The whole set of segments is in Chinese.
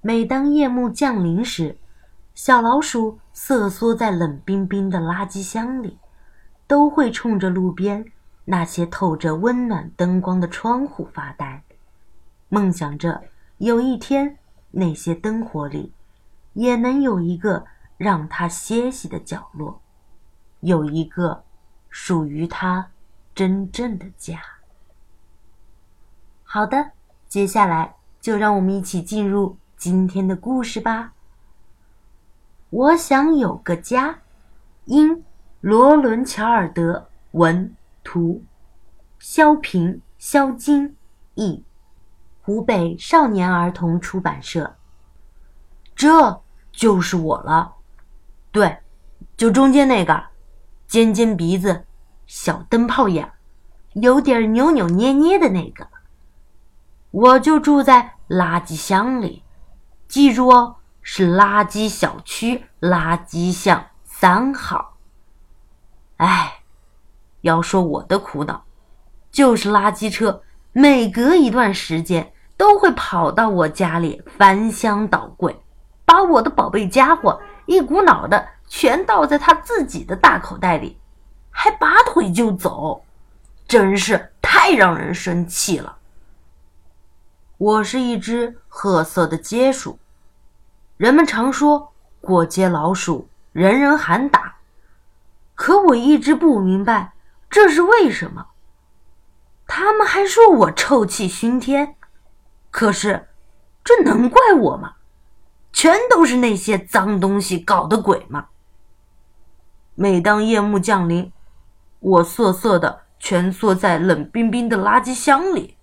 每当夜幕降临时，小老鼠瑟缩在冷冰冰的垃圾箱里，都会冲着路边那些透着温暖灯光的窗户发呆，梦想着有一天那些灯火里也能有一个让它歇息的角落，有一个属于它真正的家。好的，接下来就让我们一起进入今天的故事吧。我想有个家，因罗伦·乔尔德文图，肖平、肖金译，湖北少年儿童出版社。这就是我了，对，就中间那个，尖尖鼻子，小灯泡眼，有点扭扭捏捏的那个。我就住在垃圾箱里，记住哦。是垃圾小区垃圾巷三号。哎，要说我的苦恼，就是垃圾车每隔一段时间都会跑到我家里翻箱倒柜，把我的宝贝家伙一股脑的全倒在他自己的大口袋里，还拔腿就走，真是太让人生气了。我是一只褐色的街鼠。人们常说过街老鼠人人喊打，可我一直不明白这是为什么。他们还说我臭气熏天，可是这能怪我吗？全都是那些脏东西搞的鬼吗？每当夜幕降临，我瑟瑟的蜷缩在冷冰冰的垃圾箱里，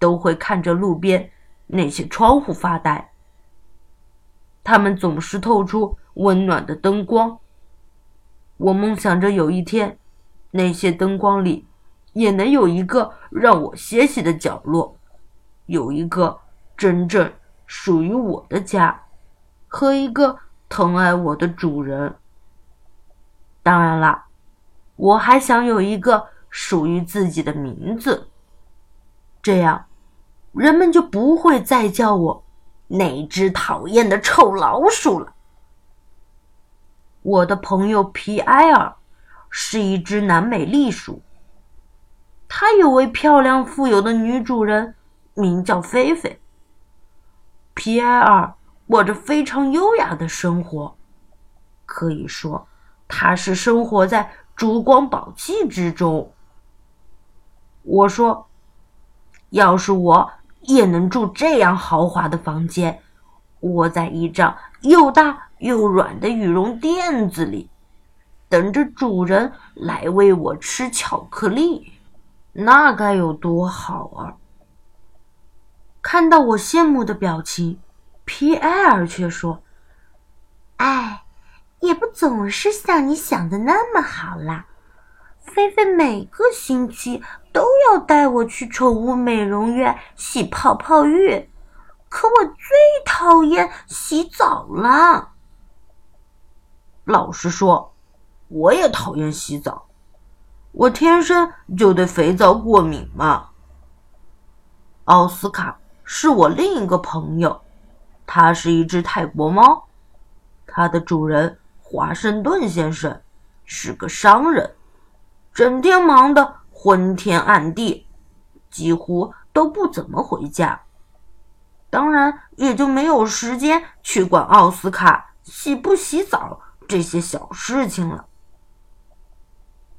都会看着路边那些窗户发呆。它们总是透出温暖的灯光。我梦想着有一天，那些灯光里也能有一个让我歇息的角落，有一个真正属于我的家，和一个疼爱我的主人。当然啦，我还想有一个属于自己的名字，这样人们就不会再叫我。那只讨厌的臭老鼠了。我的朋友皮埃尔是一只南美栗鼠。他有位漂亮富有的女主人，名叫菲菲。皮埃尔过着非常优雅的生活，可以说他是生活在珠光宝气之中。我说，要是我。也能住这样豪华的房间，窝在一张又大又软的羽绒垫子里，等着主人来喂我吃巧克力，那该有多好啊！看到我羡慕的表情，皮埃尔却说：“哎，也不总是像你想的那么好啦。”菲菲每个星期要带我去宠物美容院洗泡泡浴，可我最讨厌洗澡了。老实说，我也讨厌洗澡，我天生就对肥皂过敏嘛。奥斯卡是我另一个朋友，他是一只泰国猫，它的主人华盛顿先生是个商人。整天忙得昏天暗地，几乎都不怎么回家，当然也就没有时间去管奥斯卡洗不洗澡这些小事情了。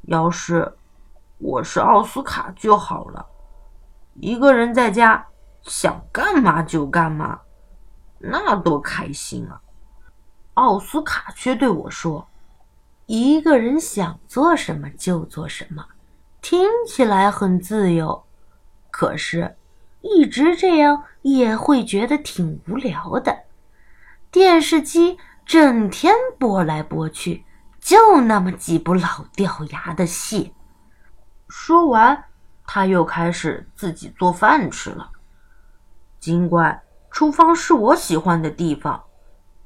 要是我是奥斯卡就好了，一个人在家想干嘛就干嘛，那多开心啊！奥斯卡却对我说。一个人想做什么就做什么，听起来很自由，可是，一直这样也会觉得挺无聊的。电视机整天播来播去，就那么几部老掉牙的戏。说完，他又开始自己做饭吃了。尽管厨房是我喜欢的地方，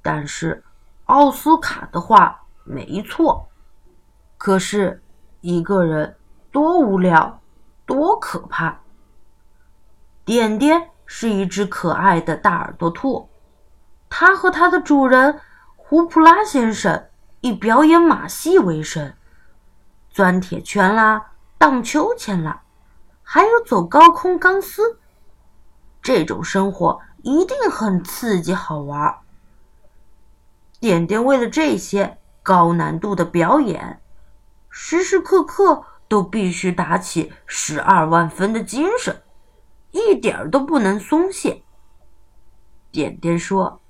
但是奥斯卡的话。没错，可是一个人多无聊，多可怕。点点是一只可爱的大耳朵兔，它和它的主人胡普拉先生以表演马戏为生，钻铁圈啦，荡秋千啦，还有走高空钢丝。这种生活一定很刺激好玩。点点为了这些高难度的表演，时时刻刻都必须打起十二万分的精神，一点儿都不能松懈。点点说：“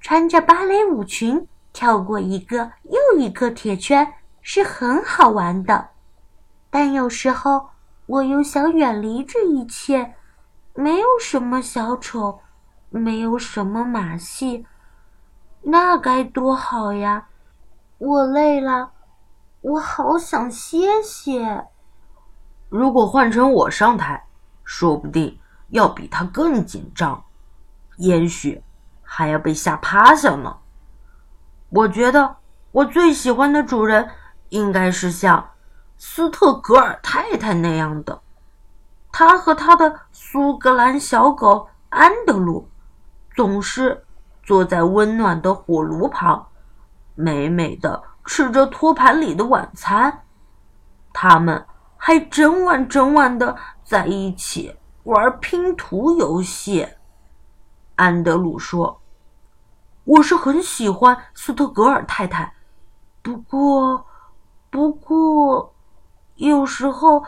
穿着芭蕾舞裙跳过一个又一个铁圈是很好玩的，但有时候我又想远离这一切。”没有什么小丑，没有什么马戏，那该多好呀！我累了，我好想歇歇。如果换成我上台，说不定要比他更紧张，也许还要被吓趴下呢。我觉得我最喜欢的主人应该是像斯特格尔太太那样的。他和他的苏格兰小狗安德鲁总是坐在温暖的火炉旁，美美的吃着托盘里的晚餐。他们还整晚整晚的在一起玩拼图游戏。安德鲁说：“我是很喜欢斯特格尔太太，不过，不过，有时候。”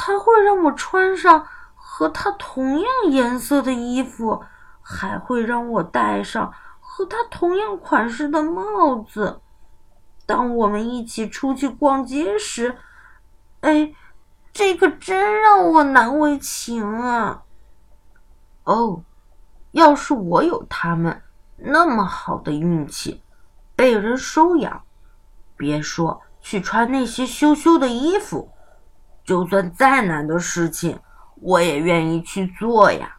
他会让我穿上和他同样颜色的衣服，还会让我戴上和他同样款式的帽子。当我们一起出去逛街时，哎，这可真让我难为情啊！哦，要是我有他们那么好的运气，被人收养，别说去穿那些羞羞的衣服。就算再难的事情，我也愿意去做呀。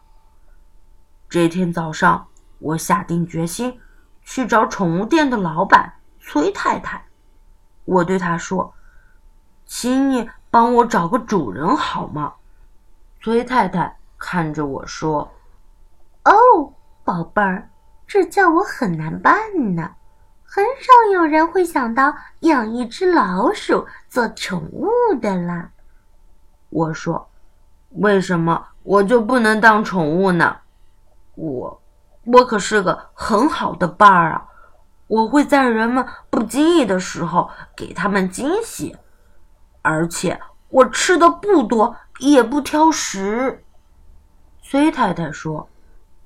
这天早上，我下定决心去找宠物店的老板崔太太。我对他说：“请你帮我找个主人好吗？”崔太太看着我说：“哦，宝贝儿，这叫我很难办呢。很少有人会想到养一只老鼠做宠物的啦。”我说：“为什么我就不能当宠物呢？我，我可是个很好的伴儿啊！我会在人们不经意的时候给他们惊喜，而且我吃的不多，也不挑食。”崔太太说：“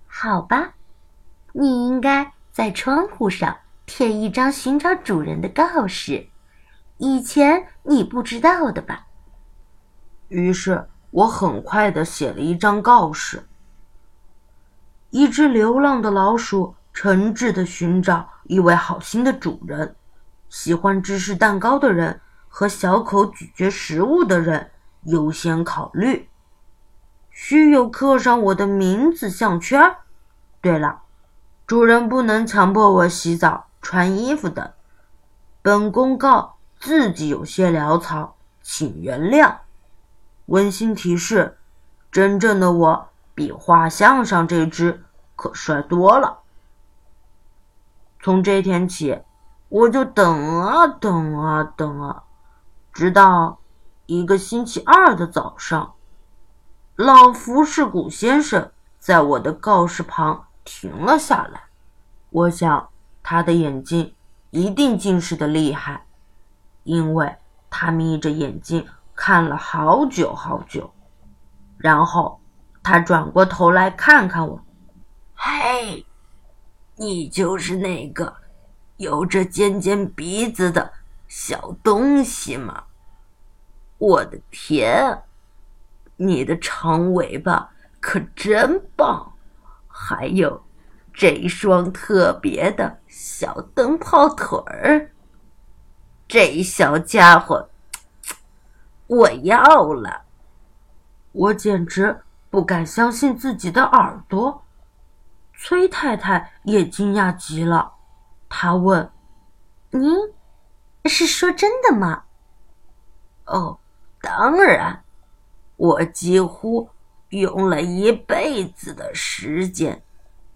好吧，你应该在窗户上贴一张寻找主人的告示，以前你不知道的吧？”于是我很快的写了一张告示：一只流浪的老鼠诚挚的寻找一位好心的主人，喜欢芝士蛋糕的人和小口咀嚼食物的人优先考虑。需有刻上我的名字项圈。对了，主人不能强迫我洗澡、穿衣服等。本公告字迹有些潦草，请原谅。温馨提示：真正的我比画像上这只可帅多了。从这天起，我就等啊等啊等啊，直到一个星期二的早上，老福士古先生在我的告示旁停了下来。我想他的眼睛一定近视的厉害，因为他眯着眼睛。看了好久好久，然后他转过头来看看我，嘿，你就是那个有着尖尖鼻子的小东西吗？我的天，你的长尾巴可真棒，还有这双特别的小灯泡腿儿，这小家伙。我要了，我简直不敢相信自己的耳朵。崔太太也惊讶极了，她问：“您是说真的吗？”“哦，当然，我几乎用了一辈子的时间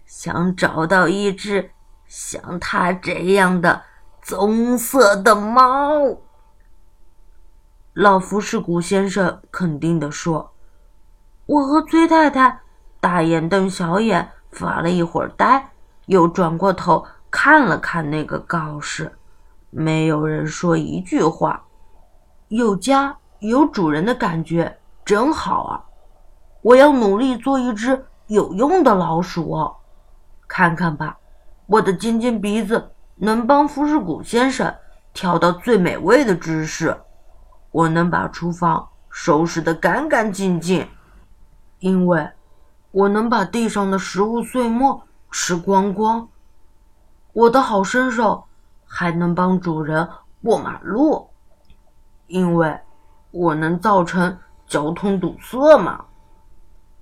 想找到一只像它这样的棕色的猫。老福士古先生肯定地说：“我和崔太太大眼瞪小眼，发了一会儿呆，又转过头看了看那个告示，没有人说一句话。有家有主人的感觉真好啊！我要努力做一只有用的老鼠。”看看吧，我的尖尖鼻子能帮福士古先生挑到最美味的芝士，我能把厨房收拾得干干净净，因为我能把地上的食物碎末吃光光。我的好身手还能帮主人过马路，因为我能造成交通堵塞嘛。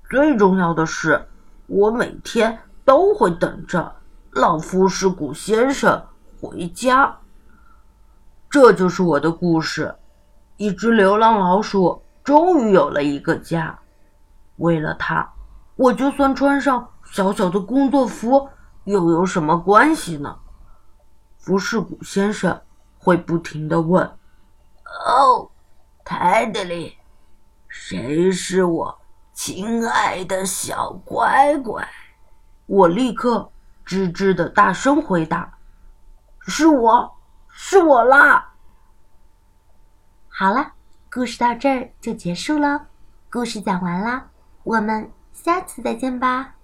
最重要的是，我每天。都会等着老夫士古先生回家。这就是我的故事。一只流浪老鼠终于有了一个家。为了它，我就算穿上小小的工作服，又有什么关系呢？服饰古先生会不停的问：“哦，泰德里，谁是我亲爱的小乖乖？”我立刻吱吱的大声回答：“是我，是我啦！”好了，故事到这儿就结束了。故事讲完啦，我们下次再见吧。